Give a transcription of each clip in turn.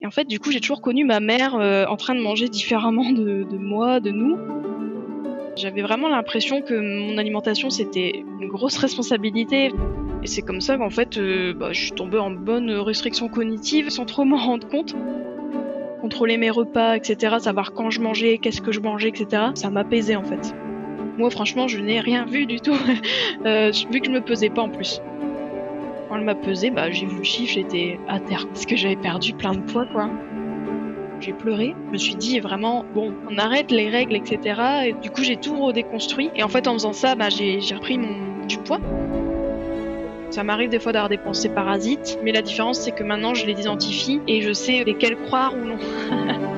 Et en fait, du coup, j'ai toujours connu ma mère euh, en train de manger différemment de, moi, de nous. J'avais vraiment l'impression que mon alimentation, c'était une grosse responsabilité. Et c'est comme ça qu'en fait, euh, bah, je suis tombée en bonne restriction cognitive sans trop m'en rendre compte. Contrôler mes repas, etc., savoir quand je mangeais, qu'est-ce que je mangeais, etc., ça m'apaisait en fait. Moi, franchement, je n'ai rien vu du tout, euh, vu que je me pesais pas en plus. Quand elle m'a pesé, bah, j'ai vu le chiffre, j'étais à terre parce que j'avais perdu plein de poids, quoi. J'ai pleuré. Je me suis dit vraiment, bon, on arrête les règles, etc. Et du coup, j'ai tout redéconstruit. Et en fait, en faisant ça, bah, j'ai repris mon, du poids. Ça m'arrive des fois d'avoir des pensées parasites, mais la différence, c'est que maintenant, je les identifie et je sais lesquelles croire ou non.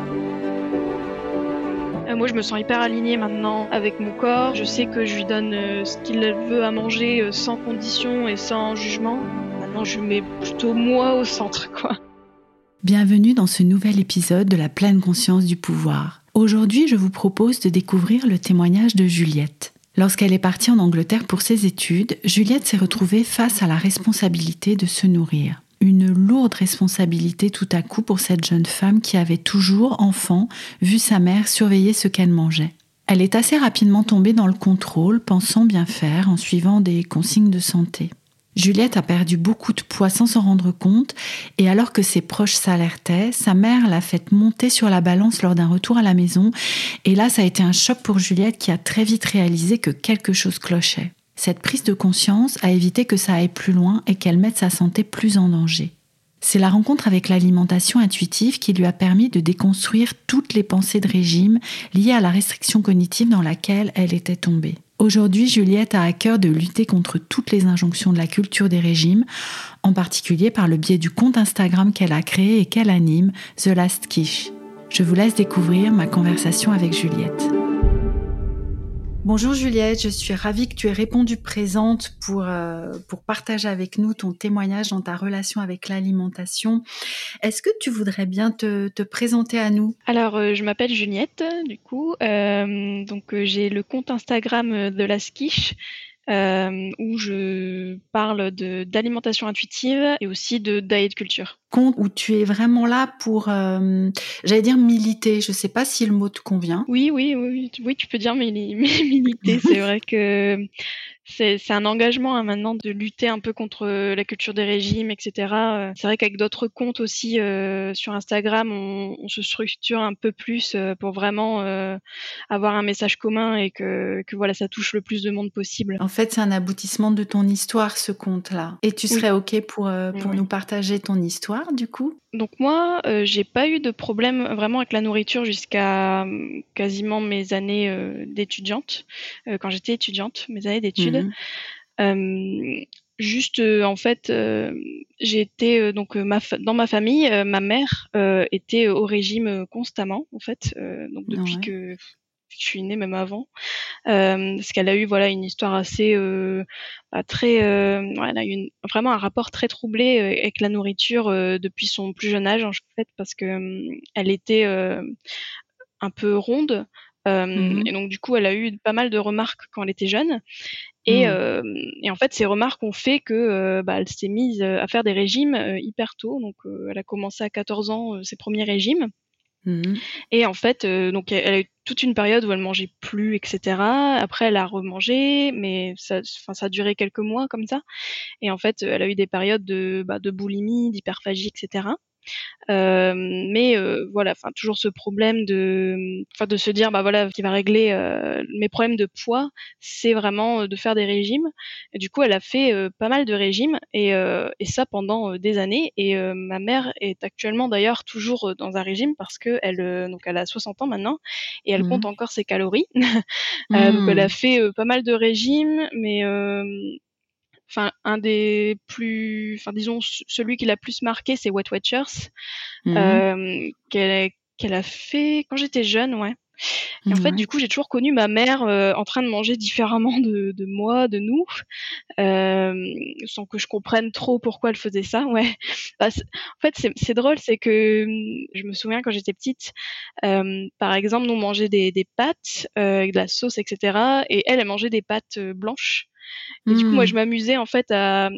Moi, je me sens hyper alignée maintenant avec mon corps. Je sais que je lui donne euh, ce qu'il veut à manger euh, sans condition et sans jugement. Maintenant, je mets plutôt moi au centre, quoi. Bienvenue dans ce nouvel épisode de la pleine conscience du pouvoir. Aujourd'hui, je vous propose de découvrir le témoignage de Juliette. Lorsqu'elle est partie en Angleterre pour ses études, Juliette s'est retrouvée face à la responsabilité de se nourrir. Une lourde responsabilité tout à coup pour cette jeune femme qui avait toujours, enfant, vu sa mère surveiller ce qu'elle mangeait. Elle est assez rapidement tombée dans le contrôle, pensant bien faire en suivant des consignes de santé. Juliette a perdu beaucoup de poids sans s'en rendre compte et alors que ses proches s'alertaient, sa mère l'a fait monter sur la balance lors d'un retour à la maison et là ça a été un choc pour Juliette qui a très vite réalisé que quelque chose clochait. Cette prise de conscience a évité que ça aille plus loin et qu'elle mette sa santé plus en danger. C'est la rencontre avec l'alimentation intuitive qui lui a permis de déconstruire toutes les pensées de régime liées à la restriction cognitive dans laquelle elle était tombée. Aujourd'hui, Juliette a à cœur de lutter contre toutes les injonctions de la culture des régimes, en particulier par le biais du compte Instagram qu'elle a créé et qu'elle anime, The Last Quiche. Je vous laisse découvrir ma conversation avec Juliette. Bonjour Juliette, je suis ravie que tu aies répondu présente pour, euh, pour partager avec nous ton témoignage dans ta relation avec l'alimentation. Est-ce que tu voudrais bien te, te présenter à nous? Alors, euh, je m'appelle Juliette, du coup. Euh, donc, j'ai le compte Instagram de la Skiche. Euh, où je parle d'alimentation intuitive et aussi de diet culture. Compte où tu es vraiment là pour, euh, j'allais dire militer, je sais pas si le mot te convient. Oui, oui, oui, oui, tu- oui, tu peux dire mili- militer. C'est vrai que c'est c'est un engagement hein, maintenant de lutter un peu contre la culture des régimes, etc. Euh, C'est vrai qu'avec d'autres comptes aussi euh, sur Instagram, on, on se structure un peu plus euh, pour vraiment euh, avoir un message commun et que, que voilà, ça touche le plus de monde possible. En fait, c'est un aboutissement de ton histoire, ce compte-là. Et tu Oui. serais OK pour, euh, pour Oui. nous partager ton histoire, du coup? Donc moi, euh, j'ai pas eu de problème vraiment avec la nourriture jusqu'à hum, quasiment mes années euh, d'étudiante, euh, quand j'étais étudiante, mes années d'études. Mhm. Euh, juste, euh, en fait, euh, j'ai été euh, donc euh, ma dans ma famille, euh, ma mère euh, était au régime euh, constamment, en fait, euh, donc depuis Ouais. que je suis née, même avant, euh, parce qu'elle a eu voilà une histoire assez euh, bah, très, euh, elle a eu une- vraiment un rapport très troublé euh, avec la nourriture depuis son plus jeune âge, en fait, parce que elle était un peu ronde. Euh, Mhm. Et donc du coup, elle a eu pas mal de remarques quand elle était jeune. Et, Mhm. euh, et en fait, ces remarques ont fait que euh, bah, elle s'est mise à faire des régimes hyper tôt. Donc, elle a commencé à 14 ans ses premiers régimes. Mhm. Et en fait, euh, donc elle a eu toute une période où elle mangeait plus, etc. Après, elle a remangé, mais ça a duré quelques mois comme ça. Et en fait, elle a eu des périodes de, bah, de boulimie, d'hyperphagie, etc. Euh, mais euh, voilà, enfin toujours ce problème de, de se dire bah voilà, qui va régler euh, mes problèmes de poids, c'est vraiment de faire des régimes. Et du coup, elle a fait pas mal de régimes et, et ça pendant des années. Et ma mère est actuellement d'ailleurs toujours dans un régime parce que elle donc elle a 60 ans maintenant et elle compte mmh. encore ses calories. donc elle a mmh. fait pas mal de régimes, mais enfin un des plus enfin disons celui qui l'a plus marqué c'est Wet Watchers mmh euh, qu'elle a fait quand j'étais jeune ouais et en fait, du coup, j'ai toujours connu ma mère euh, en train de manger différemment de, de moi, de nous, euh, sans que je comprenne trop pourquoi elle faisait ça. Ouais. Bah, en fait, c'est drôle, c'est que hum, je me souviens quand j'étais petite, euh, par exemple, nous on mangeait des, des pâtes avec de la sauce, etc. Et elle, elle mangeait des pâtes blanches. Et du coup, moi, je mmh. m'amusais en fait à,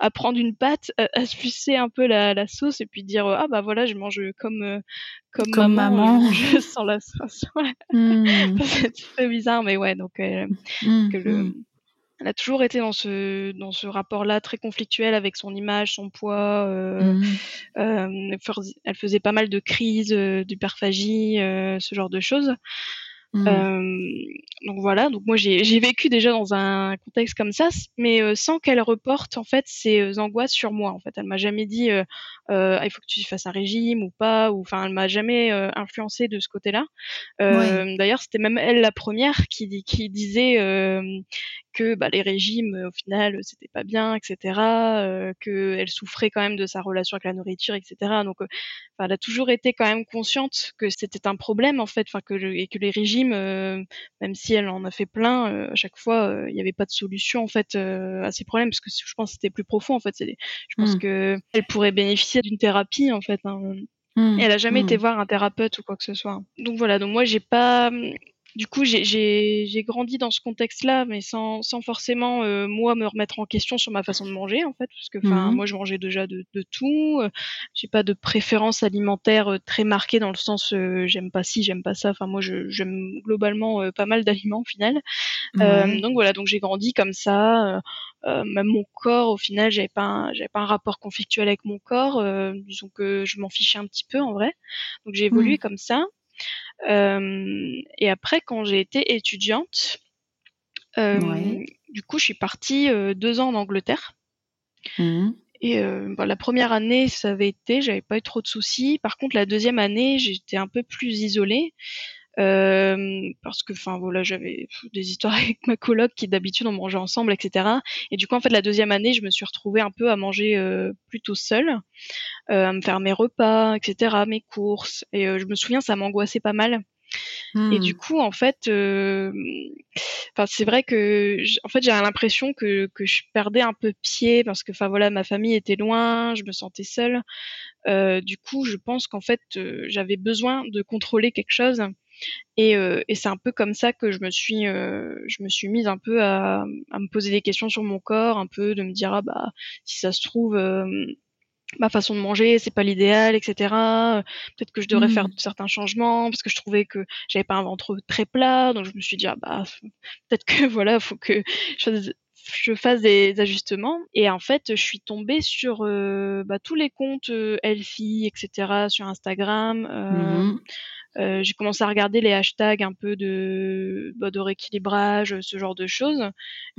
à, prendre une pâte, à, se sucer un peu la, la, sauce et puis dire ah bah voilà, je mange comme euh, comme, comme maman, Je sans la sauce. Mmh. C'est très bizarre, mais ouais, donc euh, mmh. que le elle a toujours été dans ce dans ce rapport-là très conflictuel avec son image, son poids. Euh, euh, elle faisait pas mal de crises euh, d'hyperphagie, ce genre de choses. Mmh. Euh, donc voilà, donc moi j'ai vécu déjà dans un contexte comme ça, mais euh, sans qu'elle reporte en fait ses euh, angoisses sur moi. En fait, elle m'a jamais dit euh, ah, il faut que tu fasses un régime ou pas, ou enfin elle m'a jamais influencé de ce côté-là. D'ailleurs, c'était même elle la première qui, qui disait que bah, les régimes au final c'était pas bien, etc. Euh, qu'elle souffrait quand même de sa relation avec la nourriture, etc. Donc, euh, elle a toujours été quand même consciente que c'était un problème en fait, que et que les régimes, euh, même si elle en a fait plein, euh, à chaque fois il n'y avait pas de solution en fait à ces problèmes parce que je pense que c'était plus profond en fait. Je pense mmh. que elle pourrait bénéficier d'une thérapie en fait. Hein. Mmh. Et elle a jamais mmh. été voir un thérapeute ou quoi que ce soit. Donc voilà, donc moi j'ai pas du coup, j'ai grandi dans ce contexte-là, mais sans, sans forcément euh, moi me remettre en question sur ma façon de manger, en fait, parce que mmh moi je mangeais déjà de, de tout. Euh, j'ai pas de préférence alimentaire euh, très marquée dans le sens j'aime pas ci, j'aime pas ça. Enfin moi j'aime globalement pas mal d'aliments au final. donc voilà, donc j'ai grandi comme ça. même mon corps, au final, j'avais pas j'avais pas un rapport conflictuel avec mon corps. disons que je m'en fichais un petit peu en vrai. Donc j'ai évolué mmh. comme ça. Euh, et après, quand j'ai été étudiante, euh, du coup, je suis partie euh, deux ans en Angleterre. Mmh. Et la première année, ça avait été, j'avais pas eu trop de soucis. Par contre, la deuxième année, j'étais un peu plus isolée. Euh, parce que enfin voilà j'avais des histoires avec ma coloc qui d'habitude on mangeait ensemble etc et du coup en fait la deuxième année je me suis retrouvée un peu à manger euh, plutôt seule à me faire mes repas etc mes courses et je me souviens ça m'angoissait pas mal et du mmh. coup, en fait, enfin, c'est vrai que, en fait, j'ai l'impression que, que je perdais un peu pied parce que, enfin, voilà, ma famille était loin, je me sentais seule. du coup, je pense qu'en fait, j'avais besoin de contrôler quelque chose et, euh, et c'est un peu comme ça que je me suis, euh, je me suis mise un peu à, à, me poser des questions sur mon corps, un peu de me dire ah bah si ça se trouve euh, ma façon de manger c'est pas l'idéal, etc. Peut-être que je devrais faire mmh. certains changements parce que je trouvais que j'avais pas un ventre très plat, donc je me suis dit ah bah peut-être que voilà faut que je je fasse des ajustements et en fait je suis tombée sur euh, bah, tous les comptes euh, Elfie etc sur Instagram euh, mmh euh, j'ai commencé à regarder les hashtags un peu de, bah, de rééquilibrage, ce genre de choses.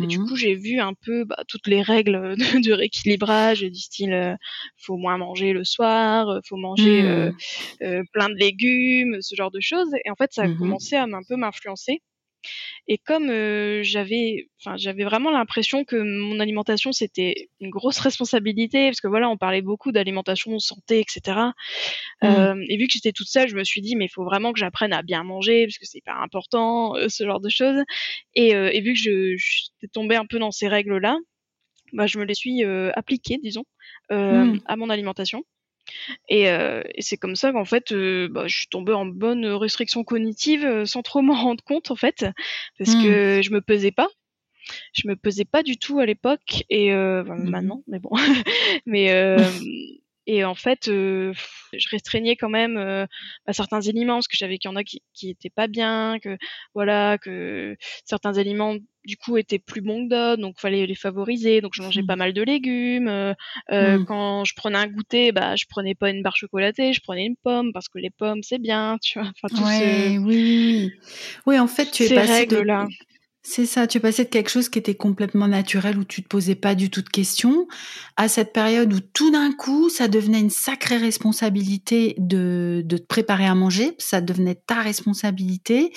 Et du mmh coup, j'ai vu un peu bah, toutes les règles de, de rééquilibrage du style euh, faut moins manger le soir, faut manger mmh. plein de légumes, ce genre de choses. Et en fait, ça a commencé à un peu m'influencer. Et comme euh, j'avais, enfin, j'avais vraiment l'impression que mon alimentation c'était une grosse responsabilité, parce que voilà, on parlait beaucoup d'alimentation, santé, etc. Mmh. Euh, et vu que j'étais toute seule, je me suis dit, mais il faut vraiment que j'apprenne à bien manger, parce que c'est hyper important, euh, ce genre de choses. Et, et vu que je, j'étais tombée un peu dans ces règles-là, bah, je me les suis appliquées, disons, mmh. à mon alimentation. Et, euh, et c'est comme ça qu'en fait, euh, bah, je suis tombée en bonne restriction cognitive euh, sans trop m'en rendre compte en fait, parce mmh. que je me pesais pas. Je me pesais pas du tout à l'époque et euh, mmh maintenant, mais bon. mais Et en fait, euh, je restreignais quand même euh, bah, certains aliments parce que j'avais qu'il y en a qui, qui étaient pas bien, que voilà, que certains aliments du coup étaient plus bons que d'autres, donc fallait les favoriser. Donc je mangeais pas mmh. mal de légumes. Euh, mmh. Quand je prenais un goûter, bah je prenais pas une barre chocolatée, je prenais une pomme parce que les pommes c'est bien, tu vois. Enfin, tout oui, oui, oui. en fait, tu es passé de là. C'est ça, tu passais de quelque chose qui était complètement naturel, où tu te posais pas du tout de questions, à cette période où tout d'un coup, ça devenait une sacrée responsabilité de, de te préparer à manger, ça devenait ta responsabilité,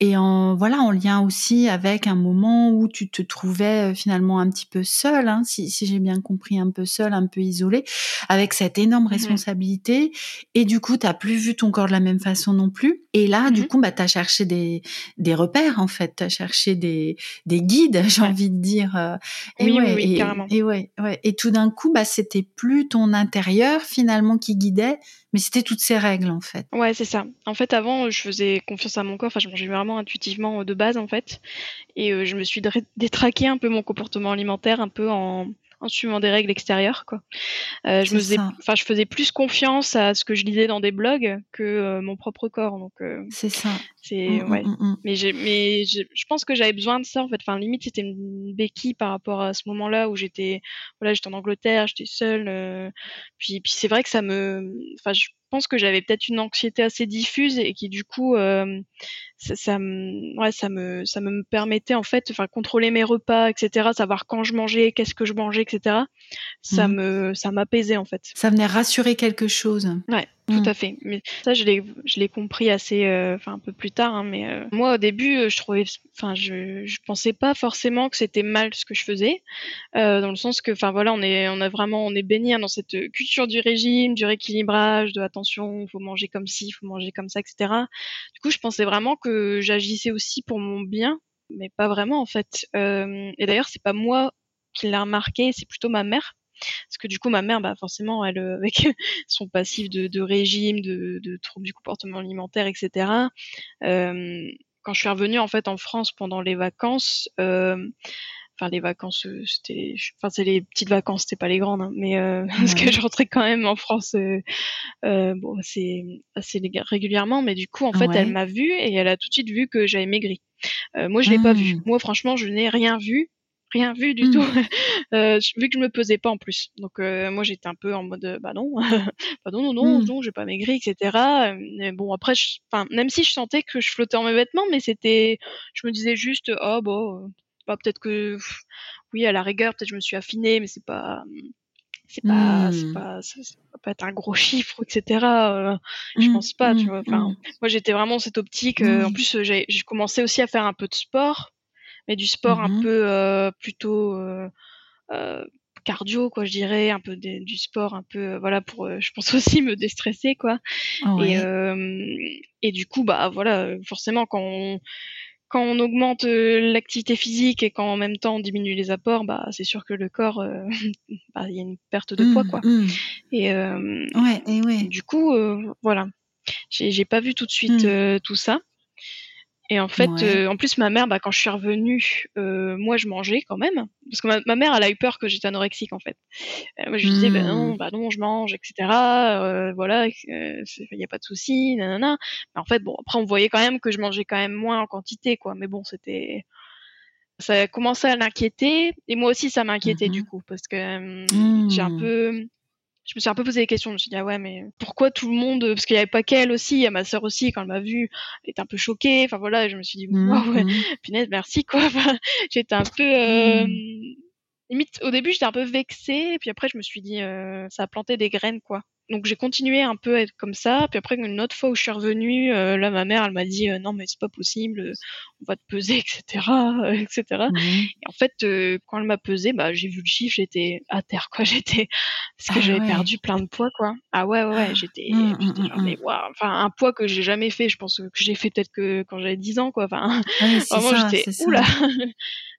et en voilà, en lien aussi avec un moment où tu te trouvais euh, finalement un petit peu seul, hein, si, si j'ai bien compris, un peu seul, un peu isolé, avec cette énorme mmh responsabilité, et du coup, t'as plus vu ton corps de la même façon non plus, et là, du mmh coup, bah, t'as cherché des, des repères en fait, t'as cherché des, des guides, j'ai envie de dire. Euh, et oui, ouais, oui, et, carrément. Et, ouais, ouais. et tout d'un coup, bah, c'était plus ton intérieur finalement qui guidait, mais c'était toutes ces règles en fait. Ouais, c'est ça. En fait, avant, je faisais confiance à mon corps. Enfin, je mangeais vraiment intuitivement de base en fait, et euh, je me suis détraqué un peu mon comportement alimentaire, un peu en en suivant des règles extérieures quoi. Euh, je me faisais, enfin je faisais plus confiance à ce que je lisais dans des blogs que euh, mon propre corps donc. Euh, c'est ça. C'est mmh, mmh, ouais. Mmh, mais j'ai, mais je pense que j'avais besoin de ça en fait. Enfin limite c'était une béquille par rapport à ce moment-là où j'étais, voilà j'étais en Angleterre, j'étais seule. puis puis c'est vrai que ça me, enfin je pense que j'avais peut-être une anxiété assez diffuse et qui du coup euh, ça, ça, me ouais ça me ça me permettait en fait enfin contrôler mes repas etc savoir quand je mangeais qu'est-ce que je mangeais etc ça mmh. me ça m'apaisait en fait. Ça venait rassurer quelque chose. Ouais tout mmh. à fait. Mais ça, je l'ai, je l'ai compris assez, euh, enfin un peu plus tard. Hein, mais euh, moi, au début, euh, je trouvais, enfin, je, je pensais pas forcément que c'était mal ce que je faisais, dans le sens que, enfin voilà, on est, on a vraiment, on est baigné hein, dans cette culture du régime, du rééquilibrage, de attention, faut manger comme ci, faut manger comme ça, etc. Du coup, je pensais vraiment que j'agissais aussi pour mon bien, mais pas vraiment en fait. et d'ailleurs, c'est pas moi qui l'a remarqué, c'est plutôt ma mère parce que du coup, ma mère, bah, forcément, elle, euh, avec son passif de, de régime, de, de, troubles du comportement alimentaire, etc. Euh, quand je suis revenue en fait en France pendant les vacances, euh, enfin les vacances, c'était, enfin c'est les petites vacances, c'était pas les grandes, hein, mais euh, parce que je rentrais quand même en France, euh, bon, c'est assez régulièrement, mais du coup en fait, elle m'a vue et elle a tout de suite vu que j'avais maigri. moi, je l'ai pas vu. Mmh. Moi, franchement, je n'ai rien vu rien vu du tout, mmh. euh, vu que je me pesais pas en plus. Donc euh, moi j'étais un peu en mode bah non, bah non non non, mmh. non j'ai pas maigri, etc. Mais bon après, enfin même si je sentais que je flottais en mes vêtements, mais c'était, je me disais juste oh bon, euh, bah peut-être que oui à la rigueur peut-être je me suis affinée, mais c'est pas c'est pas, c'est mmh. pas, ça, va pas être un gros chiffre, etc. Euh, je pense pas, tu vois. Enfin, moi, j'étais vraiment cette optique. en plus, j'ai commencé aussi à faire un peu de sport mais du sport un mmh peu euh, plutôt euh, euh, cardio quoi je dirais un peu du sport un peu voilà pour je pense aussi me déstresser quoi et et du coup bah voilà forcément quand on quand on augmente l'activité physique et quand en même temps on diminue les apports, bah c'est sûr que le corps, bah, il y a une perte de poids, mmh, quoi. Mmh. Et, ouais, et ouais. du coup, voilà, j'ai pas vu tout de suite tout ça. Et en fait, euh, en plus, ma mère, bah, quand je suis revenue, euh, moi, je mangeais quand même. Parce que ma, ma mère, elle a eu peur que j'étais anorexique, en fait. Euh, moi, je lui disais, bah, non, mmh. bah non, je mange, etc. Euh, voilà, il n'y a pas de souci, nanana. Mais en fait, bon, après, on voyait quand même que je mangeais quand même moins en quantité, quoi. Mais bon, c'était... Ça a commencé à l'inquiéter. Et moi aussi, ça m'inquiétait, du mmh coup. Parce que j'ai un mmh. peu je me suis un peu posé des questions. Je me suis dit, ah ouais, mais pourquoi tout le monde, parce qu'il n'y avait pas qu'elle aussi, il y a ma sœur aussi, quand elle m'a vue, elle était un peu choquée. Enfin voilà, je me suis dit, wow, ouais, mmh. punaise, merci quoi. j'étais un peu, euh, mmh. limite, au début, j'étais un peu vexée, et puis après, je me suis dit, euh, ça a planté des graines quoi donc j'ai continué un peu à être comme ça. Puis après, une autre fois où je suis revenue, euh, là, ma mère, elle m'a dit euh, non, mais c'est pas possible, on va te peser, etc., etc. Mmh. Et en fait, euh, quand elle m'a pesé, bah, j'ai vu le chiffre, j'étais à terre, quoi. J'étais parce que ah j'avais perdu plein de poids, quoi. Ah ouais, ouais, ouais j'étais, mmh, mmh, genre, mais waouh, enfin, un poids que j'ai jamais fait. Je pense que j'ai fait peut-être que quand j'avais 10 ans, quoi. Enfin, vraiment, j'étais oula.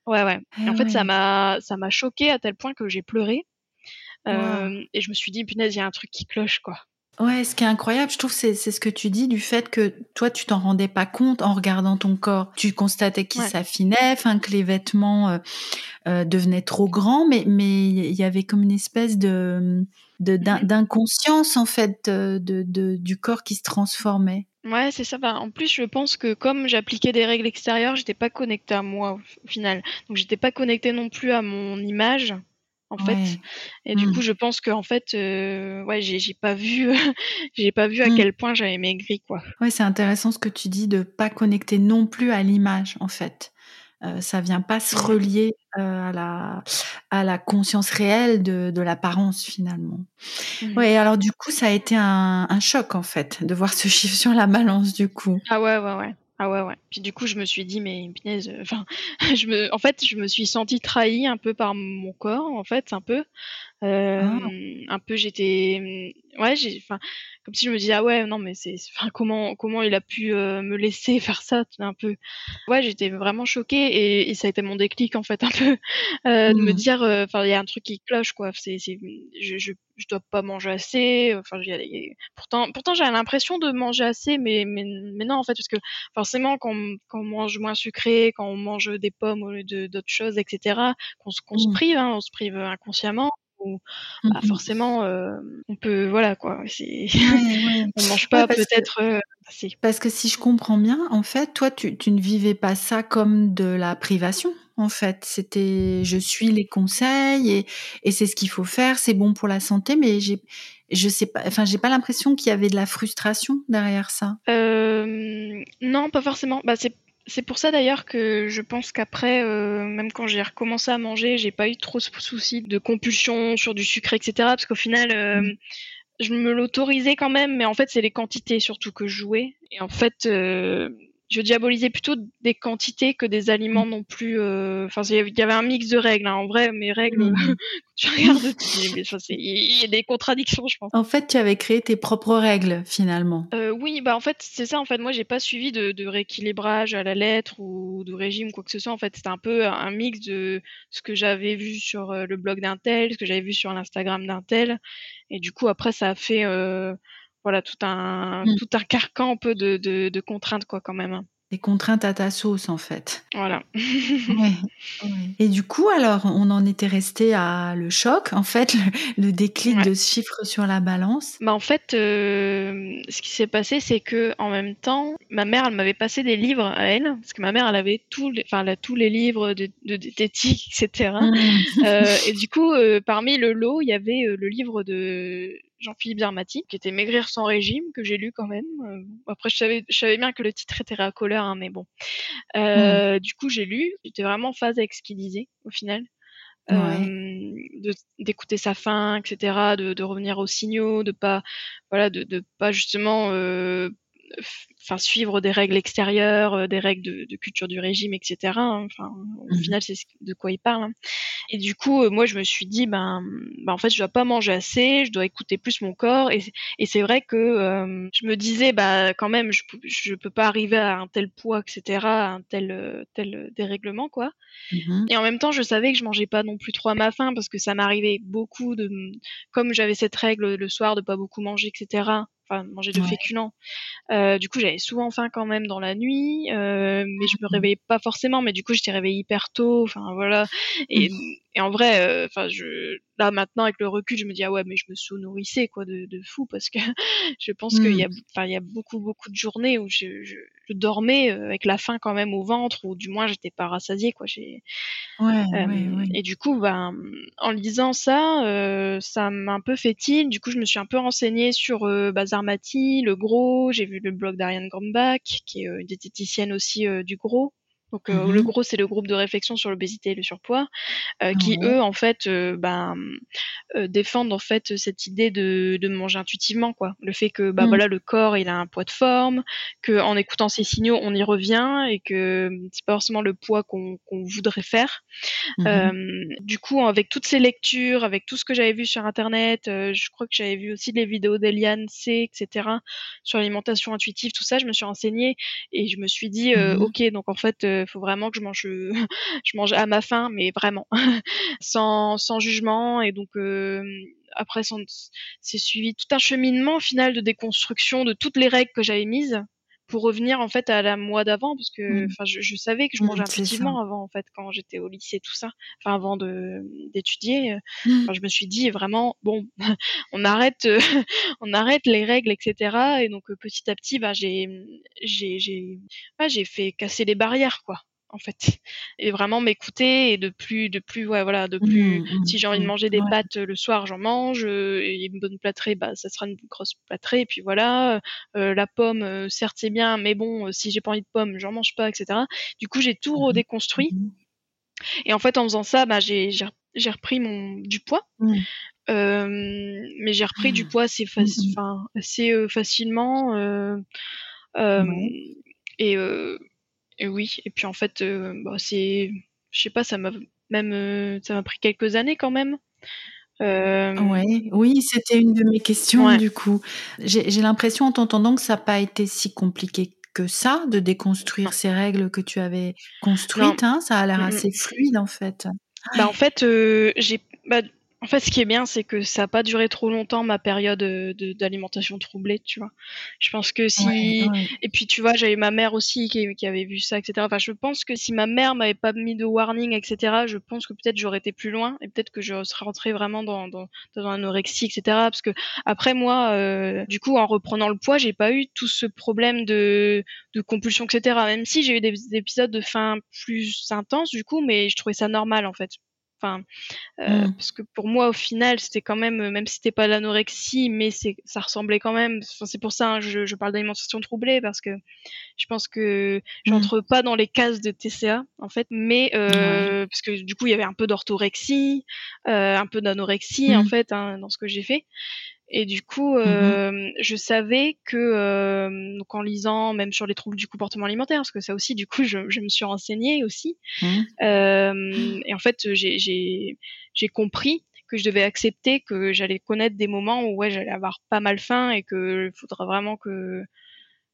ouais, ouais. Et en fait, ça m'a, ça m'a choqué à tel point que j'ai pleuré. Euh, et je me suis dit, punaise, il y a un truc qui cloche, quoi. Ouais, ce qui est incroyable, je trouve, c'est ce que tu dis du fait que toi, tu t'en rendais pas compte en regardant ton corps. Tu constatais qu'il s'affinait, enfin que les vêtements euh, euh, devenaient trop grands, mais mais il y avait comme une espèce de d'inconscience en fait de, de, du corps qui se transformait. Ouais, c'est ça. en plus, je pense que comme j'appliquais des règles extérieures, j'étais pas connectée à moi au final. Donc, j'étais pas connectée non plus à mon image en fait. Et du mmh. coup, je pense qu'en fait, euh, ouais, j'ai pas vu, j'ai pas vu à mmh. quel point j'avais maigri, quoi. Ouais, c'est intéressant ce que tu dis de pas connecter non plus à l'image, en fait. Euh, ça vient pas se relier euh, à la à la conscience réelle de, de l'apparence finalement. Mmh. Ouais, alors du coup, ça a été un, un choc en fait de voir ce chiffre sur la balance du coup. Ah ouais, ouais, ouais. Ah ouais, ouais. Puis du coup, je me suis dit, mais punaise, euh, enfin, je me, en fait, je me suis sentie trahie un peu par mon corps, en fait, un peu. Euh, ah. Un peu, j'étais, ouais, j'ai, enfin, comme si je me disais ah ouais, non mais c'est, enfin, comment, comment il a pu euh, me laisser faire ça, un peu. Ouais, j'étais vraiment choquée et, ça a été mon déclic en fait un peu euh, de me mmh. dire, enfin, il y a un truc qui cloche quoi. C'est, c'est, je, je, je dois pas manger assez. Enfin, pourtant, pourtant j'ai l'impression de manger assez, mais, mais, mais non en fait parce que forcément quand, quand on mange moins sucré, quand on mange des pommes au lieu de, d'autres choses, etc. Qu'on, qu'on se mmh. prive, hein, on se prive inconsciemment où bah, mmh forcément euh, on peut voilà quoi c'est on mange pas peut-être euh, assez. Parce que si je comprends bien, en fait, toi tu, tu, ne vivais pas ça comme de la privation. En fait, c'était je suis les conseils et, et c'est ce qu'il faut faire, c'est bon pour la santé, mais j'ai je sais pas, enfin j'ai pas l'impression qu'il y avait de la frustration derrière ça. Euh, non, pas forcément. Bah c'est c'est pour ça d'ailleurs que je pense qu'après, euh, même quand j'ai recommencé à manger, j'ai pas eu trop de soucis de compulsion sur du sucre, etc. Parce qu'au final, euh, mm. je me l'autorisais quand même, mais en fait, c'est les quantités surtout que je jouais. Et en fait, euh, je diabolisais plutôt des quantités que des aliments non plus. Euh, enfin, il y avait un mix de règles. Hein. En vrai, mes règles, mmh. tu regardes, il y a des contradictions, je pense. En fait, tu avais créé tes propres règles finalement. Euh, oui, bah en fait, c'est ça. En fait, moi, j'ai pas suivi de, de, rééquilibrage à la lettre ou de régime quoi que ce soit. En fait, c'était un peu un mix de ce que j'avais vu sur euh, le blog d'un tel, ce que j'avais vu sur l'Instagram d'un tel, et du coup, après, ça a fait voilà tout un mmh. tout un carcan un peu de, de, de, contraintes quoi quand même. Des contraintes à ta sauce en fait. Voilà. Et du coup alors on en était resté à le choc en fait le, déclic de ce chiffre sur la balance. Bah en fait euh, ce qui s'est passé c'est que en même temps ma mère elle m'avait passé des livres à elle parce que ma mère elle avait tous les enfin tous les livres de, de d'éthique etc. Mmh. euh, et du coup euh, parmi le lot il y avait le livre de Jean-Philippe Dermati, qui était Maigrir sans régime, que j'ai lu quand même. Euh, après, je savais, je savais bien que le titre était racoleur, hein, mais bon. Euh, Du coup, j'ai lu. J'étais vraiment en phase avec ce qu'il disait, au final. Euh, d'écouter sa faim, etc., de, de, revenir aux signaux, de pas, voilà, de, de pas justement euh, enfin suivre des règles extérieures, euh, des règles de, de, culture du régime, etc. Hein. Enfin, au mmh final, c'est de quoi il parle. Hein. Et du coup, euh, moi, je me suis dit, ben, ben, en fait, je dois pas manger assez, je dois écouter plus mon corps. Et, et c'est vrai que euh, je me disais, bah, quand même, je, je peux pas arriver à un tel poids, etc., à un tel tel dérèglement, quoi. Mmh et en même temps, je savais que je mangeais pas non plus trop à ma faim parce que ça m'arrivait beaucoup de, comme j'avais cette règle le soir de pas beaucoup manger, etc manger de féculents. Euh, du coup, j'avais souvent faim quand même dans la nuit, euh, mais je me réveillais pas forcément. Mais du coup, j'étais réveillée hyper tôt. Enfin voilà. Et, mmh. Et en vrai, euh, enfin je là maintenant avec le recul, je me dis ah ouais, mais je me sous-nourrissais quoi de, de fou parce que je pense qu'il y a, mmh. enfin il y a beaucoup beaucoup de journées où je, je, je, dormais avec la faim quand même au ventre ou du moins j'étais pas rassasiée quoi. J'ai ouais, ouais, et du coup, ben en lisant ça, ça m'a un peu fait tilt. Du coup, je me suis un peu renseignée sur Bazar le Gros, j'ai vu le blog d'Ariane Grombach, qui est euh, une diététicienne aussi euh, du Gros. Donc euh, le mmh gros, c'est le groupe de réflexion sur l'obésité et le surpoids, euh, qui eux en fait euh, ben, défendent en fait cette idée de, de manger intuitivement quoi. Le fait que bah mmh. voilà le corps il a un poids de forme, que en écoutant ces signaux on y revient et que c'est pas forcément le poids qu'on voudrait faire. Mmh du coup avec toutes ces lectures, avec tout ce que j'avais vu sur internet, je crois que j'avais vu aussi les vidéos d'Eliane C etc sur l'alimentation intuitive tout ça, je me suis renseignée et je me suis dit ok donc en fait il faut vraiment que je mange, je mange à ma faim, mais vraiment sans, sans jugement. Et donc, euh, après, c'est suivi tout un cheminement final de déconstruction de toutes les règles que j'avais mises pour revenir en fait à la moi d'avant parce que mmh. enfin je, savais que je mangeais intuitivement avant en fait quand j'étais au lycée tout ça enfin avant de d'étudier euh, mmh. je me suis dit vraiment bon on arrête euh, on arrête les règles etc et donc euh, petit à petit bah j'ai j'ai j'ai j'ai fait casser les barrières quoi en fait. Et vraiment m'écouter et de plus de plus ouais voilà de plus mmh, mmh, si j'ai envie de mmh. manger des pâtes le soir j'en mange euh, et une bonne plâtrée bah ça sera une grosse plâtrée et puis voilà euh, la pomme euh, certes c'est bien mais bon si j'ai pas envie de pomme j'en mange pas etc du coup j'ai tout redéconstruit. Et en fait en faisant ça bah j'ai j'ai repris mon du poids. Mais j'ai repris du poids assez, assez facilement et et oui, et puis en fait, euh, bah, c'est, je sais pas, ça m'a même, euh, ça m'a pris quelques années quand même. Euh, ouais, oui, c'était une de mes questions du coup. J'ai l'impression en t'entendant que ça n'a pas été si compliqué que ça de déconstruire ces règles que tu avais construites. Hein, ça a l'air assez fluide en fait. Bah en fait, j'ai bah, en fait, ce qui est bien, c'est que ça n'a pas duré trop longtemps ma période euh, d'alimentation troublée, tu vois. Je pense que si et puis tu vois, j'avais ma mère aussi qui, qui, avait vu ça, etc. Enfin, je pense que si ma mère m'avait pas mis de warning, etc. Je pense que peut-être j'aurais été plus loin et peut-être que je serais rentrée vraiment dans dans, dans l'anorexie, etc. Parce que après moi, euh, du coup, en reprenant le poids, j'ai pas eu tout ce problème de de compulsion, etc. Même si j'ai eu des, des épisodes de faim plus intenses, du coup, mais je trouvais ça normal en fait Enfin, euh, mmh. parce que pour moi, au final, c'était quand même, même si c'était pas l'anorexie, mais c'est, ça ressemblait quand même. Enfin, c'est pour ça, hein, je, je, parle d'alimentation troublée parce que je pense que mmh. j'entre pas dans les cases de TCA en fait, mais euh, parce que du coup, il y avait un peu d'orthorexie, euh, un peu d'anorexie en mmh. fait hein, dans ce que j'ai fait. Et du coup, mmh euh, je savais que, euh, donc en lisant, même sur les troubles du comportement alimentaire, parce que ça aussi, du coup, je, je me suis renseignée aussi. Mmh. Euh, et en fait, j'ai compris que je devais accepter que j'allais connaître des moments où ouais, j'allais avoir pas mal faim et que faudra vraiment que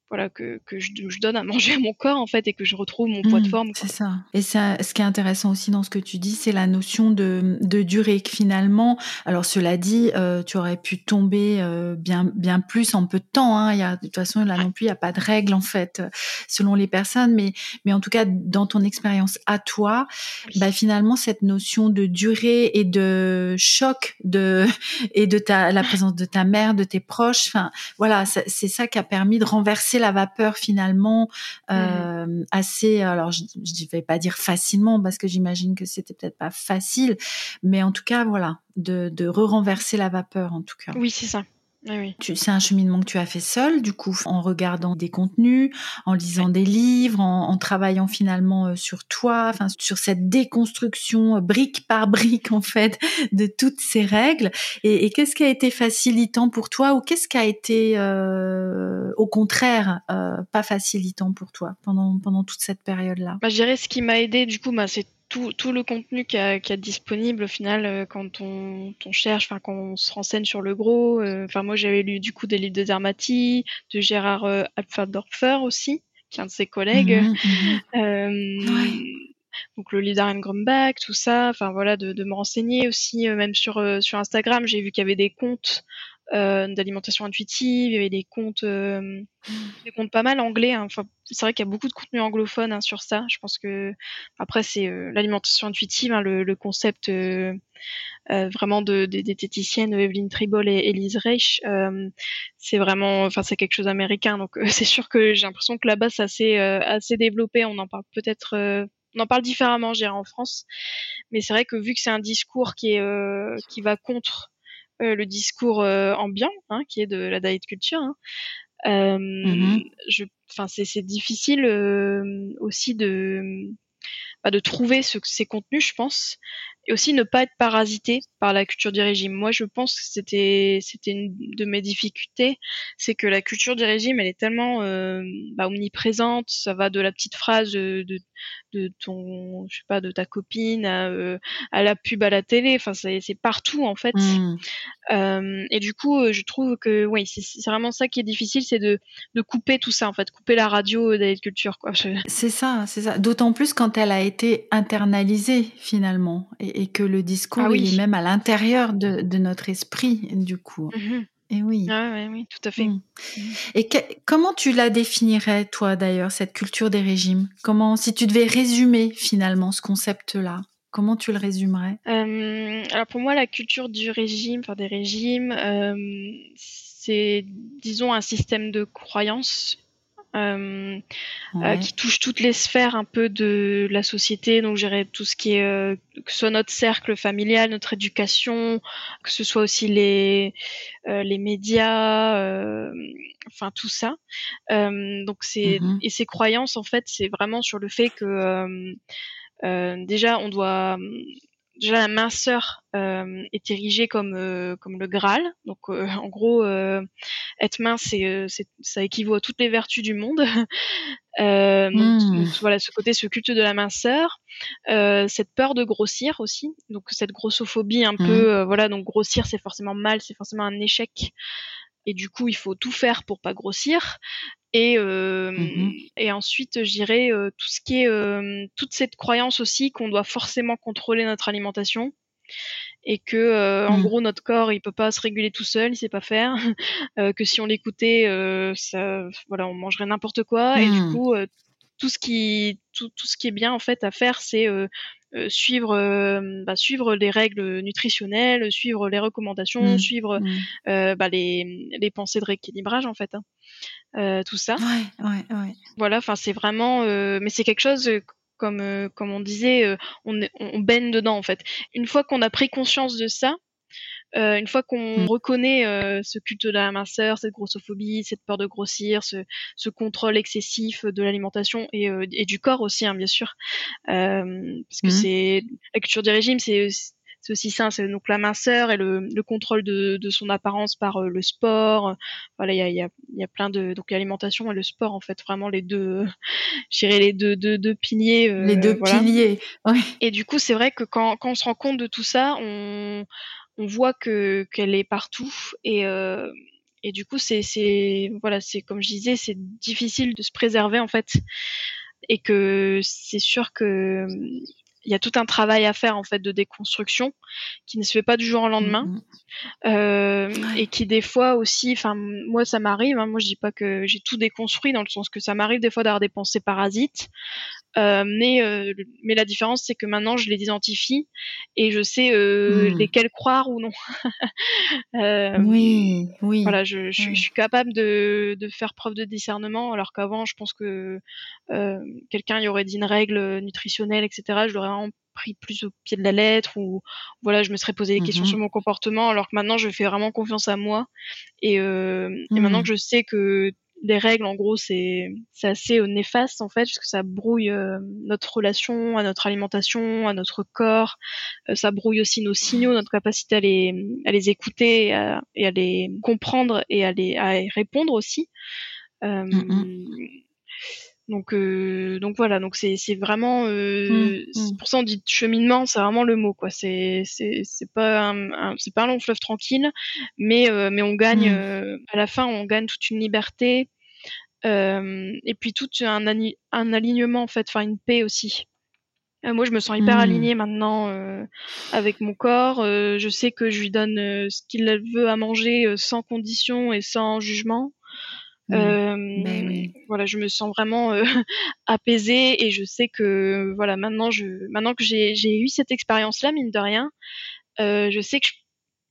voilà que, que je, je, donne à manger à mon corps en fait et que je retrouve mon poids de mmh, forme. C'est ça. Et ça, ce qui est intéressant aussi dans ce que tu dis, c'est la notion de, de durée. Que finalement, alors cela dit, euh, tu aurais pu tomber euh, bien bien plus en peu de temps. Hein. Il y a, de toute façon, là non plus, il n'y a pas de règle en fait selon les personnes, mais mais en tout cas dans ton expérience à toi, bah, finalement cette notion de durée et de choc de et de ta la présence de ta mère, de tes proches. Enfin voilà, c'est ça qui a permis de renverser la vapeur finalement mmh euh, assez. Alors je ne vais pas dire facilement parce que j'imagine que c'était peut-être pas facile, mais en tout cas voilà, de, de re-renverser la vapeur en tout cas. Oui, c'est ça. Oui, C'est un cheminement que tu as fait seul, du coup, en regardant des contenus, en lisant des livres, en, travaillant finalement euh, sur toi, enfin sur cette déconstruction euh, brique par brique en fait de toutes ces règles. Et, qu'est-ce qui a été facilitant pour toi ou qu'est-ce qui a été euh, au contraire pas facilitant pour toi pendant pendant toute cette période-là? Bah, Je dirais ce qui m'a aidé du coup, bah, c'est tout, tout le contenu qu'il y, a, qu a disponible au final euh, quand on, on cherche, enfin quand on se renseigne sur le gros. Euh, enfin moi j'avais lu du coup des livres de Zermati, de Gérard euh, Alpfadorfer aussi, qui est un de ses collègues. Mhm, mhm. Euh, donc le livre d'Ariane Grumbach, tout ça. Enfin voilà, de, de me renseigner aussi, même sur sur Instagram, j'ai vu qu'il y avait des comptes euh, d'alimentation intuitive, il y avait des comptes, euh, des comptes pas mal anglais. Hein. Enfin, c'est vrai qu'il y a beaucoup de contenu anglophone hein, sur ça. Je pense que après c'est euh, l'alimentation intuitive, hein, le, concept vraiment de, des diététiciennes Evelyn Tribol et Elise Reich. c'est vraiment, enfin c'est quelque chose d'américain. Donc c'est sûr que j'ai l'impression que là-bas c'est assez, développé. On en parle peut-être on en parle différemment, je en France. Mais c'est vrai que vu que c'est un discours qui est qui va contre le discours euh, ambiant, hein, qui est de la diet culture. Hein. Euh, mmh je, enfin, c'est difficile aussi de bah, de trouver ce, ces contenus, je pense, et aussi ne pas être parasité par la culture du régime. Moi, je pense que c'était c'était une de mes difficultés, c'est que la culture du régime, elle est tellement euh, bah, omniprésente. Ça va de la petite phrase de, de, ton, je sais pas, de ta copine à, euh, à la pub à la télé. Enfin, c'est partout en fait. Mmh. Euh, et du coup, euh, je trouve que oui, c'est vraiment ça qui est difficile, c'est de, de couper tout ça en fait, couper la radio de culture quoi. C'est ça, c'est ça. D'autant plus quand elle a été internalisée finalement. Et, et, que le discours ah il est même à l'intérieur de, notre esprit du coup. Mmh et oui. Ah oui, tout à fait. Mmh. Mmh. Et comment tu la définirais, toi, d'ailleurs, cette culture des régimes? Comment, si tu devais résumer finalement ce concept-là, comment tu le résumerais? Alors pour moi, la culture du régime, enfin des régimes, c'est, disons, un système de croyances euh, euh, qui touche toutes les sphères un peu de la société. Donc, j'irais tout ce qui est, euh, que ce soit notre cercle familial, notre éducation, que ce soit aussi les les médias, enfin tout ça. donc, c'est mm-hmm. et ces croyances en fait, c'est vraiment sur le fait que déjà on doit déjà la minceur euh, est érigée comme euh, comme le Graal. Donc euh, en gros, être mince, c'est, ça équivaut à toutes les vertus du monde. Hmm. voilà, ce côté, ce culte de la minceur, cette peur de grossir aussi. Donc cette grossophobie un peu, voilà, donc grossir c'est forcément mal, c'est forcément un échec et du coup il faut tout faire pour pas grossir et euh, mmh et ensuite je dirais euh, tout ce qui est euh, toute cette croyance aussi qu'on doit forcément contrôler notre alimentation et que en mmh. gros notre corps il peut pas se réguler tout seul, il sait pas faire, que si on l'écoutait, ça, voilà, on mangerait n'importe quoi et du mmh. coup tout ce qui tout, tout, ce qui est bien en fait à faire c'est euh, suivre euh, bah, suivre les règles nutritionnelles, suivre les recommandations, mmh. suivre mmh. Euh, bah, les, les pensées de rééquilibrage en fait. Hein. tout ça. Ouais, ouais, ouais. Voilà, enfin c'est vraiment, mais c'est quelque chose comme comme on disait, on, on baigne dedans en fait. Une fois qu'on a pris conscience de ça, euh, une fois qu'on mmh. reconnaît euh, ce culte de la minceur, cette grossophobie, cette peur de grossir, ce, ce contrôle excessif de l'alimentation et, euh, et, du corps aussi, hein, bien sûr, euh, parce que mmh. c'est la culture du régime, c'est c'est aussi ça, c'est donc la minceur et le, le contrôle de, de, son apparence par le sport. Voilà, il y a, y, a, y a, plein de donc l'alimentation et le sport en fait vraiment les deux, je les deux deux, deux piliers. les deux piliers. Ouais. Et du coup, c'est vrai que quand, quand on se rend compte de tout ça, on on voit que qu'elle est partout et euh, et du coup c'est c'est voilà c'est comme je disais c'est difficile de se préserver en fait. Et que c'est sûr que il y a tout un travail à faire en fait de déconstruction qui ne se fait pas du jour au lendemain. Mmh, mmh. euh, et qui des fois aussi enfin moi ça m'arrive hein, moi je dis pas que j'ai tout déconstruit dans le sens que ça m'arrive des fois d'avoir des pensées parasites euh, mais euh, mais la différence c'est que maintenant je les identifie et je sais euh, mmh. lesquelles croire ou non oui oui voilà je, je, je, suis capable de, de faire preuve de discernement alors qu'avant je pense que quelqu'un y aurait dit une règle nutritionnelle etc je l'aurais pris plus au pied de la lettre ou voilà je me serais posé des questions mmh sur mon comportement alors que maintenant je fais vraiment confiance à moi et, euh, et maintenant mmh. que je sais que les règles en gros c'est assez euh, néfaste en fait parce que ça brouille euh, notre relation à notre alimentation à notre corps. Euh, ça brouille aussi nos signaux notre capacité à les à les écouter et à, les comprendre et à les à y répondre aussi donc, euh, donc voilà, donc c'est c'est vraiment euh, mmh, mmh. pour ça on dit cheminement, c'est vraiment le mot quoi. C'est c'est c'est pas un, c'est pas un long fleuve tranquille, mais euh, mais on gagne mmh. à la fin on gagne toute une liberté et puis tout un un alignement en fait, enfin une paix aussi. moi, je me sens hyper alignée maintenant avec mon corps. je sais que je lui donne ce qu'il veut à manger sans condition et sans jugement. Euh, ben Voilà, je me sens vraiment euh, apaisée et je sais que voilà maintenant je maintenant que j'ai j'ai eu cette expérience là mine de rien, euh, je sais que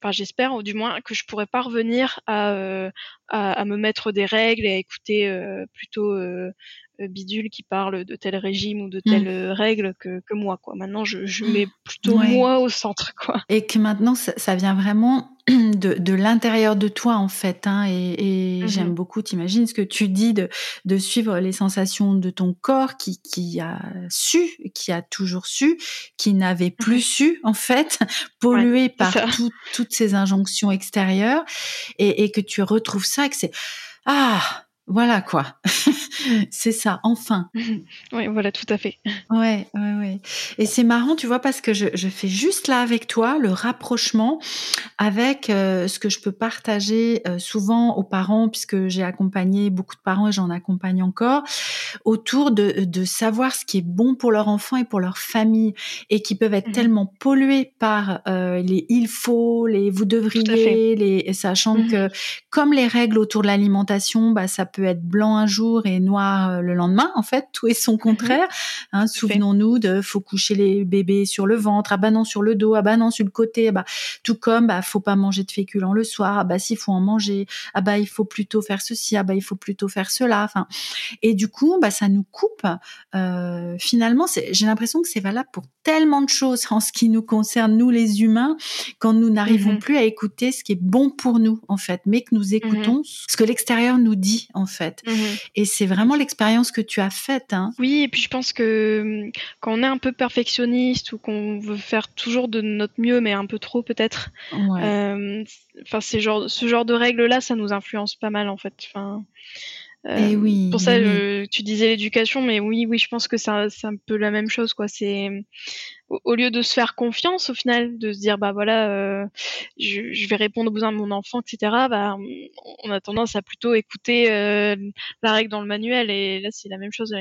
enfin j'espère ou du moins que je pourrais pas revenir à, euh, à, à me mettre des règles et à écouter euh, plutôt euh, bidule qui parle de tel régime ou de telle mmh. règle que, que moi quoi. Maintenant je, je mets plutôt moi au centre quoi. Et que maintenant ça, ça vient vraiment de, de l'intérieur de toi en fait hein, et, et mmh j'aime beaucoup t'imagines ce que tu dis de, de suivre les sensations de ton corps qui, qui a su qui a toujours su qui n'avait mmh plus su en fait pollué par tout, toutes ces injonctions extérieures et, et que tu retrouves ça et que c'est ah voilà quoi. c'est ça, enfin. Oui, voilà, tout à fait. Ouais, ouais, ouais. Et c'est marrant, tu vois, parce que je, je, fais juste là avec toi le rapprochement avec euh, ce que je peux partager euh, souvent aux parents, puisque j'ai accompagné beaucoup de parents et j'en accompagne encore. autour de, de savoir ce qui est bon pour leur enfant et pour leur famille et qui peuvent être mmh tellement pollués par euh, les il faut, les vous devriez, les sachant mmh que comme les règles autour de l'alimentation, bah ça peut être blanc un jour et noir euh, le lendemain. En fait, tout est son mmh contraire. Hein, Souvenons-nous de faut coucher les bébés sur le ventre, ah bah non sur le dos, ah bah non sur le côté, ah bah tout comme bah faut pas manger de féculents le soir, ah bah s'il faut en manger, ah bah il faut plutôt faire ceci, ah bah il faut plutôt faire cela. Enfin, et du coup, bah ça nous coupe. Euh, finalement, j'ai l'impression que c'est valable pour tellement de choses en ce qui nous concerne, nous les humains, quand nous n'arrivons mmh plus à écouter ce qui est bon pour nous, en fait, mais que nous mmh écoutons ce que l'extérieur nous dit, en fait. Mmh et c'est vraiment l'expérience que tu as faite. Hein. Oui, et puis je pense que hum, quand on est un peu perfectionniste ou qu'on veut faire toujours de notre mieux, mais un peu trop peut-être, euh, enfin, ce genre de règles-là, ça nous influence pas mal, en fait. Enfin, et eh oui. Pour ça, tu disais l'éducation, mais oui, oui, je pense que c'est un, un, peu la même chose, quoi. C'est au, lieu de se faire confiance, au final, de se dire, bah voilà, euh, je, vais répondre aux besoins de mon enfant, etc. Bah, on a tendance à plutôt écouter euh, la règle dans le manuel, et là, c'est la même chose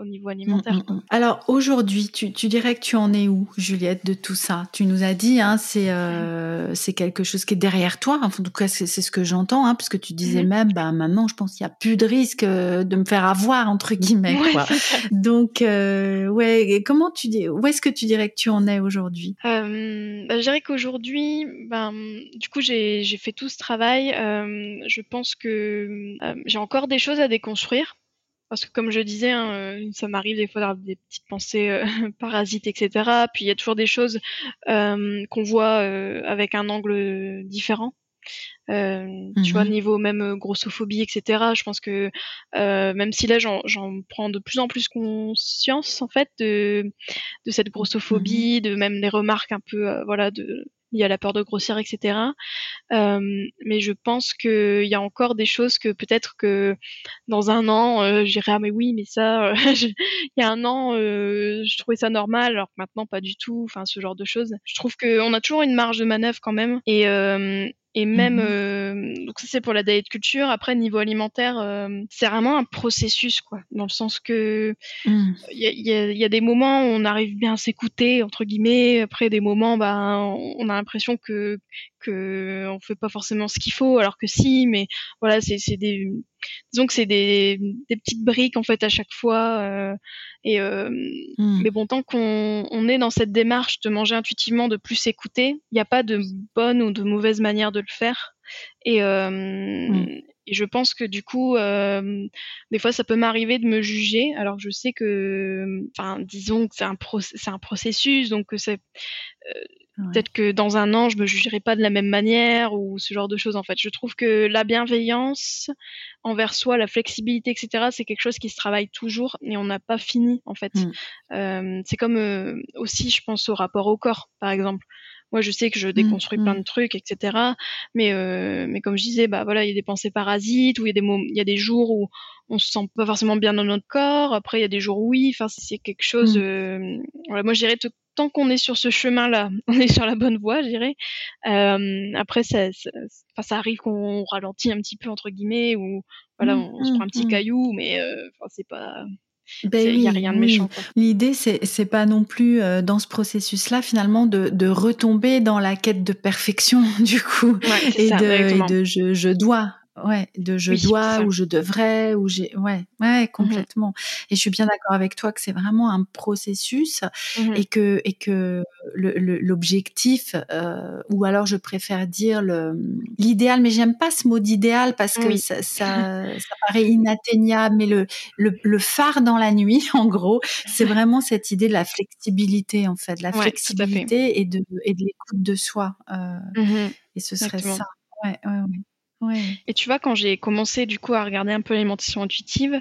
au niveau alimentaire. Mm, mm, mm. Alors aujourd'hui, tu, tu, dirais que tu en es où, Juliette, de tout ça? Tu nous as dit, hein, c'est euh, c'est quelque chose qui est derrière toi. en tout cas, c'est ce que j'entends, hein, parce que tu disais même, bah maintenant, je pense qu'il y a plus de risque euh, de me faire avoir entre guillemets. quoi. Donc, euh, ouais, comment tu dis Où est-ce que tu dirais que tu en es aujourd'hui? Euh, bah, Je dirais qu'aujourd'hui, ben, du coup, j'ai fait tout ce travail. Je pense que j'ai encore des choses à déconstruire. Parce que comme je disais, hein, euh, ça m'arrive des fois d'avoir des petites pensées euh, parasites, etc. Puis il y a toujours des choses euh, qu'on voit avec un angle différent. Tu vois, mmh niveau même grossophobie, etc. Je pense que même si là j'en prends de plus en plus conscience en fait de, de cette mmh grossophobie, de même les remarques un peu voilà de il y a la peur de grossir, etc. Euh, mais je pense qu'il y a encore des choses que peut-être que dans un an, euh, j'irai ah mais oui, mais ça, euh, il y a un an, euh, je trouvais ça normal, alors que maintenant pas du tout. Enfin, ce genre de choses. Je trouve qu'on a toujours une marge de manœuvre quand même. Et et même, mmh euh, donc ça c'est pour la diet culture. Après, niveau alimentaire, euh, c'est vraiment un processus, quoi. Dans le sens que mmh. il y, a, y, a, des moments où on arrive bien à s'écouter entre guillemets. Après, des moments, bah, on a l'impression que que on fait pas forcément ce qu'il faut, alors que si. Mais voilà, c'est des disons que c'est des, des, petites briques en fait à chaque fois. Euh, et euh, mmh. mais bon, tant qu'on on est dans cette démarche de manger intuitivement, de plus s'écouter, il n'y a pas de bonne ou de mauvaise manière de le faire. Et, euh, mmh. et je pense que du coup, euh, des fois, ça peut m'arriver de me juger. Alors, je sais que, enfin, disons que c'est un, c'est un processus, donc que c'est Peut-être que dans un an, je me jugerai pas de la même manière ou ce genre de choses. En fait, je trouve que la bienveillance envers soi, la flexibilité, etc., c'est quelque chose qui se travaille toujours et on n'a pas fini en fait. Mmh. Euh, c'est comme euh, aussi, je pense au rapport au corps, par exemple. Moi, je sais que je mmh, déconstruis plein mmh. de trucs, etc. Mais, euh, mais comme je disais, bah voilà, il y a des pensées parasites, ou il y a des il y a des jours où on se sent pas forcément bien dans notre corps. Après, il y a des jours où oui. Enfin, c'est quelque chose. Euh, voilà, moi, je dirais tant qu'on est sur ce chemin-là, on est sur la bonne voie, je dirais. Euh, après, ça, ça, ça, arrive qu'on ralentit un petit peu entre guillemets, ou voilà, mmh, on, se prend un petit caillou, mais euh, c'est pas ben il n'y a rien de méchant. L'idée, c'est c'est pas non plus euh, dans ce processus-là finalement de, de retomber dans la quête de perfection du coup et, de, et, de, je, je dois ouais, de je dois ou je devrais ou j'ai, ouais, ouais, mmh complètement. Et je suis bien d'accord avec toi que c'est vraiment un processus mmh et que et que l'objectif euh, ou alors je préfère dire l'idéal, mais j'aime pas ce mot d'idéal parce que ça, ça, ça, paraît inatteignable, mais le, le, le phare dans la nuit, en gros, c'est vraiment cette idée de la flexibilité en fait, de la flexibilité et de et de l'écoute de soi. Euh, mmh et ce serait ça. Ouais, ouais, ouais. Et tu vois, quand j'ai commencé du coup à regarder un peu l'alimentation intuitive,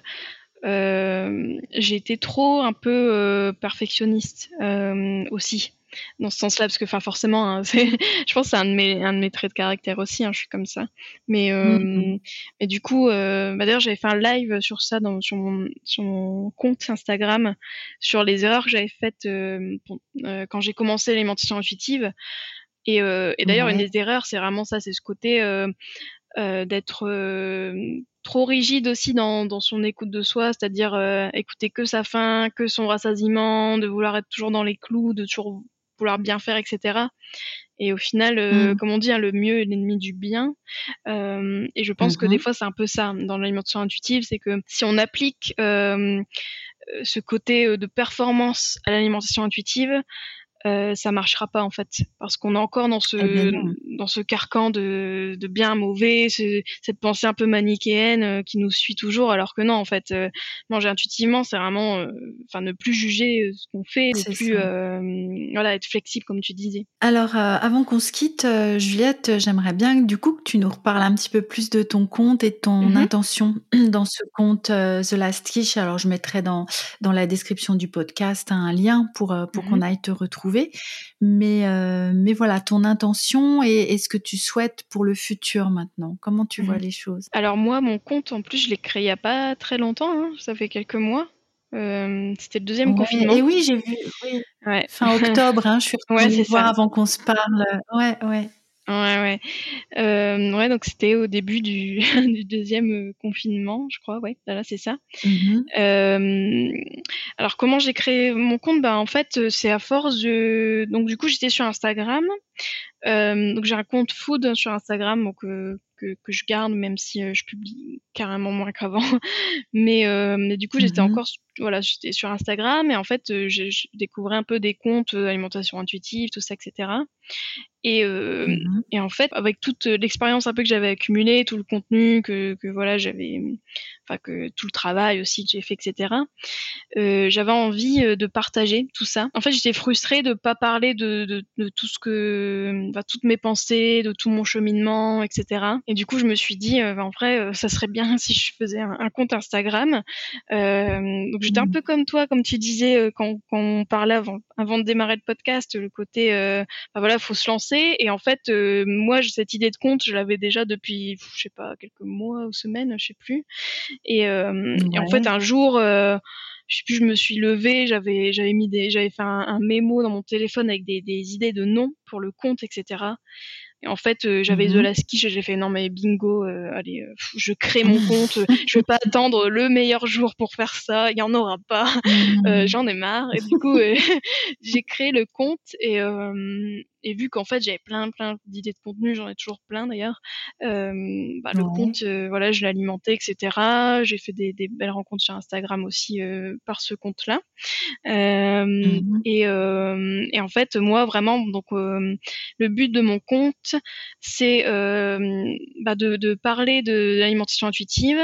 euh, j'ai été trop un peu euh, perfectionniste euh, aussi. Dans ce sens-là parce que enfin forcément hein, je pense que c'est un de mes un de mes traits de caractère aussi hein, je suis comme ça. Mais euh, mmh mais du coup bah, d'ailleurs j'avais fait un live sur ça dans sur mon sur mon compte Instagram sur les erreurs que j'avais faites quand j'ai commencé l'alimentation intuitive. Et, et d'ailleurs une des erreurs c'est vraiment ça c'est ce côté euh, d'être trop rigide aussi dans, dans son écoute de soi, c'est-à-dire euh, écouter que sa faim, que son rassasiement, de vouloir être toujours dans les clous, de toujours vouloir bien faire, etc. Et au final, euh, mm. comme on dit, hein, le mieux est l'ennemi du bien. Euh, et je pense que des mm-hmm. fois, c'est un peu ça dans l'alimentation intuitive, c'est que si on applique euh, ce côté de performance à l'alimentation intuitive, euh, ça marchera pas en fait parce qu'on est encore dans ce dans ce carcan de, de bien mauvais cette pensée un peu manichéenne euh, qui nous suit toujours alors que non en fait euh, manger intuitivement c'est vraiment enfin ne plus juger ce qu'on fait ne plus voilà être flexible comme tu disais alors avant qu'on se quitte Juliette j'aimerais bien du coup que tu nous reparles un petit peu plus de ton compte et de ton mm-hmm. intention dans ce compte The Last Kish alors je mettrai dans dans la description du podcast un lien pour pour mm-hmm. qu'on aille te retrouver mais, euh, mais voilà, ton intention et, ce que tu souhaites pour le futur maintenant? Comment tu vois mmh. les choses? Alors moi, mon compte, en plus, je l'ai créé il n'y a pas très longtemps. Hein. ça fait quelques mois. Euh, c'était le deuxième confinement. Et oui, j'ai vu. Fin octobre, hein, je suis ouais, voir avant qu'on se parle. Ouais, ouais. Ouais, ouais. Euh, ouais, donc c'était au début du, du deuxième euh, confinement, je crois. Ouais, là, c'est ça. Euh, alors, comment j'ai créé mon compte? Ben, en fait, c'est à force de. Donc, du coup, j'étais sur Instagram. Euh, donc, j'ai un compte food sur Instagram, donc euh, que, que, je garde, même si euh, je publie carrément moins qu'avant. mais, mais du coup, j'étais mmh encore voilà, j'étais sur Instagram et en fait, je, je, découvrais un peu des comptes alimentation intuitive, tout ça, etc. Et, euh, mmh et en fait, avec toute l'expérience un peu que j'avais accumulée, tout le contenu que, que voilà, j'avais, enfin que tout le travail aussi que j'ai fait, etc. Euh, j'avais envie euh, de partager tout ça. En fait, j'étais frustrée de pas parler de, de, de tout ce que, enfin, toutes mes pensées, de tout mon cheminement, etc. Et du coup, je me suis dit, euh, en vrai, ça serait bien si je faisais un, un compte Instagram. donc j'étais un mmh. peu comme toi, comme tu disais quand, quand on parlait avant, avant de démarrer le podcast, le côté, euh, bah voilà, faut se lancer. Et en fait, euh, moi, cette idée de compte, je l'avais déjà depuis, je sais pas, quelques mois ou semaines, je sais plus. Et, euh, et en fait, un jour, euh, je sais plus, je me suis levée, j'avais, j'avais mis des, j'avais fait un, un, mémo dans mon téléphone avec des, des idées de noms pour le compte, etc. Et en fait, euh, j'avais mmh. The et j'ai fait non mais bingo, euh, allez, euh, je crée mon compte, je vais pas attendre le meilleur jour pour faire ça, il y en aura pas, mmh. j'en ai marre. Et du coup, j'ai créé le compte et et vu qu'en fait j'avais plein plein d'idées de contenu, j'en ai toujours plein d'ailleurs, euh, bah, le compte, euh, voilà, je l'alimentais, etc. J'ai fait des, des, belles rencontres sur Instagram aussi euh, par ce compte-là. Mmh et, et, en fait, moi vraiment, donc le but de mon compte, c'est bah, de, de, parler de l'alimentation intuitive,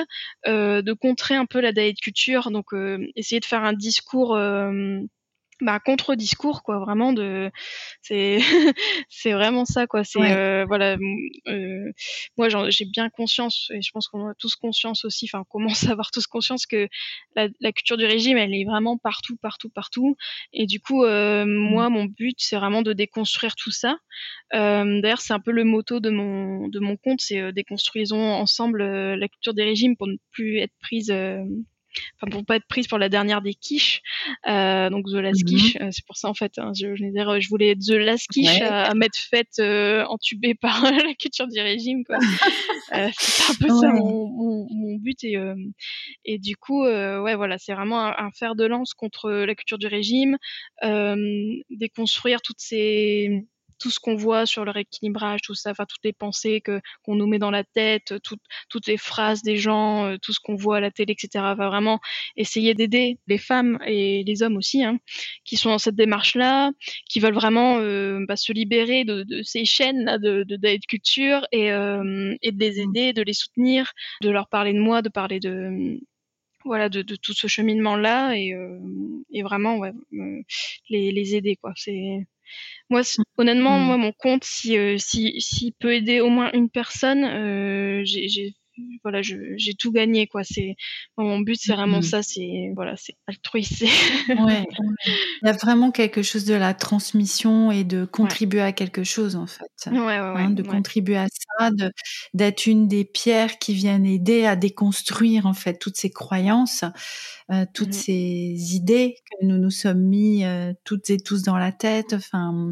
de contrer un peu la diet culture, donc essayer de faire un discours bah, contre-discours quoi vraiment de c'est c'est vraiment ça quoi. C'est euh, voilà euh, moi j'ai bien conscience et je pense qu'on a tous conscience aussi enfin on commence à avoir tous conscience que la, la, culture du régime elle est vraiment partout partout partout. Et du coup euh, moi mon but c'est vraiment de déconstruire tout ça. D'ailleurs c'est un peu le motto de mon de mon compte c'est déconstruisons ensemble la culture des régimes pour ne plus être prise enfin pour pas être prise pour la dernière des quiches, euh, donc The Last mhm. Quiche. Euh, c'est pour ça en fait, hein, je, je, dire, je voulais être The Last Quiche à, m'être faite euh, entubée par la culture du régime. Quoi. euh, c'est un peu ça mon, mon, mon, but et euh, et du coup, euh, ouais voilà, c'est vraiment un, un, fer de lance contre la culture du régime, déconstruire toutes ces tout ce qu'on voit sur le rééquilibrage, tout ça, enfin toutes les pensées que qu'on nous met dans la tête, toutes toutes les phrases des gens, euh, tout ce qu'on voit à la télé, etc. Va vraiment essayer d'aider les femmes et les hommes aussi, hein, qui sont dans cette démarche-là, qui veulent vraiment euh, bah, se libérer de, de, ces chaînes là de, de, de culture et, euh, et de les aider, de les soutenir, de leur parler de moi, de parler de voilà de, de tout ce cheminement là et, euh, et vraiment euh, les, les aider quoi c'est moi, honnêtement, mmh. moi, mon compte, si, euh, si, s'il peut aider au moins une personne, euh, j'ai voilà, j'ai tout gagné quoi. C'est mon but, c'est vraiment mmh. ça. C'est voilà, c'est altruiste. ouais, il y a vraiment quelque chose de la transmission et de contribuer à quelque chose en fait. Ouais, ouais, hein, de contribuer à ça, d'être une des pierres qui viennent aider à déconstruire en fait toutes ces croyances euh, toutes mmh ces idées que nous nous sommes mis euh, toutes et tous dans la tête. Enfin,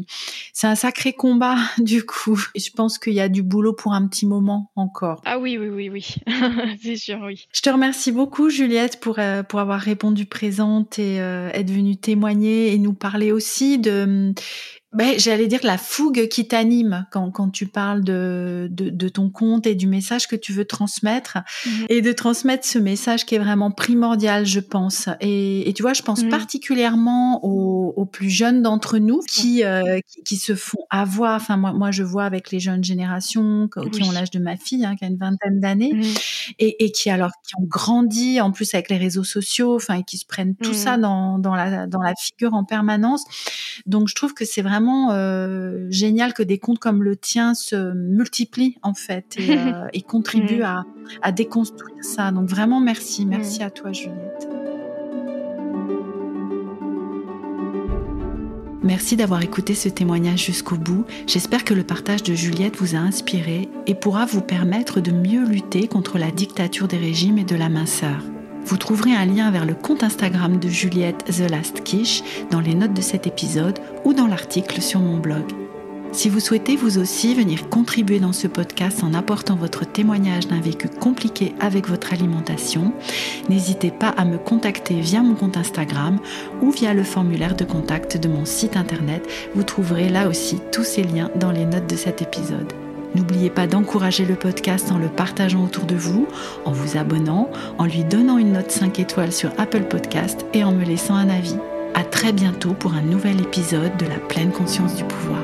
c'est un sacré combat du coup. Et je pense qu'il y a du boulot pour un petit moment encore. Ah oui, oui, oui, oui, c'est sûr, oui. Je te remercie beaucoup, Juliette, pour pour avoir répondu présente et être venue témoigner et nous parler aussi de ben, J'allais dire la fougue qui t'anime quand, quand tu parles de, de, de, ton compte et du message que tu veux transmettre mhm. et de transmettre ce message qui est vraiment primordial, je pense. Et, et tu vois, je pense mhm. particulièrement aux, aux, plus jeunes d'entre nous qui, euh, qui, qui, se font avoir. Enfin, moi, moi, je vois avec les jeunes générations qui ont l'âge de ma fille, hein, qui a une vingtaine d'années, mhm. Et, et, qui alors qui ont grandi en plus avec les réseaux sociaux, enfin, et qui se prennent tout ça dans, dans, la, dans la figure en permanence. Donc, je trouve que c'est vraiment euh, génial que des comptes comme le tien se multiplient en fait et, euh, contribuent mm. à, déconstruire ça. Donc vraiment merci, merci mm. à toi Juliette. Merci d'avoir écouté ce témoignage jusqu'au bout. J'espère que le partage de Juliette vous a inspiré et pourra vous permettre de mieux lutter contre la dictature des régimes et de la minceur. Vous trouverez un lien vers le compte Instagram de Juliette The Last Quiche dans les notes de cet épisode ou dans l'article sur mon blog. Si vous souhaitez vous aussi venir contribuer dans ce podcast en apportant votre témoignage d'un vécu compliqué avec votre alimentation, n'hésitez pas à me contacter via mon compte Instagram ou via le formulaire de contact de mon site internet. Vous trouverez là aussi tous ces liens dans les notes de cet épisode. N'oubliez pas d'encourager le podcast en le partageant autour de vous, en vous abonnant, en lui donnant une note 5 étoiles sur Apple Podcast et en me laissant un avis. À très bientôt pour un nouvel épisode de la pleine conscience du pouvoir.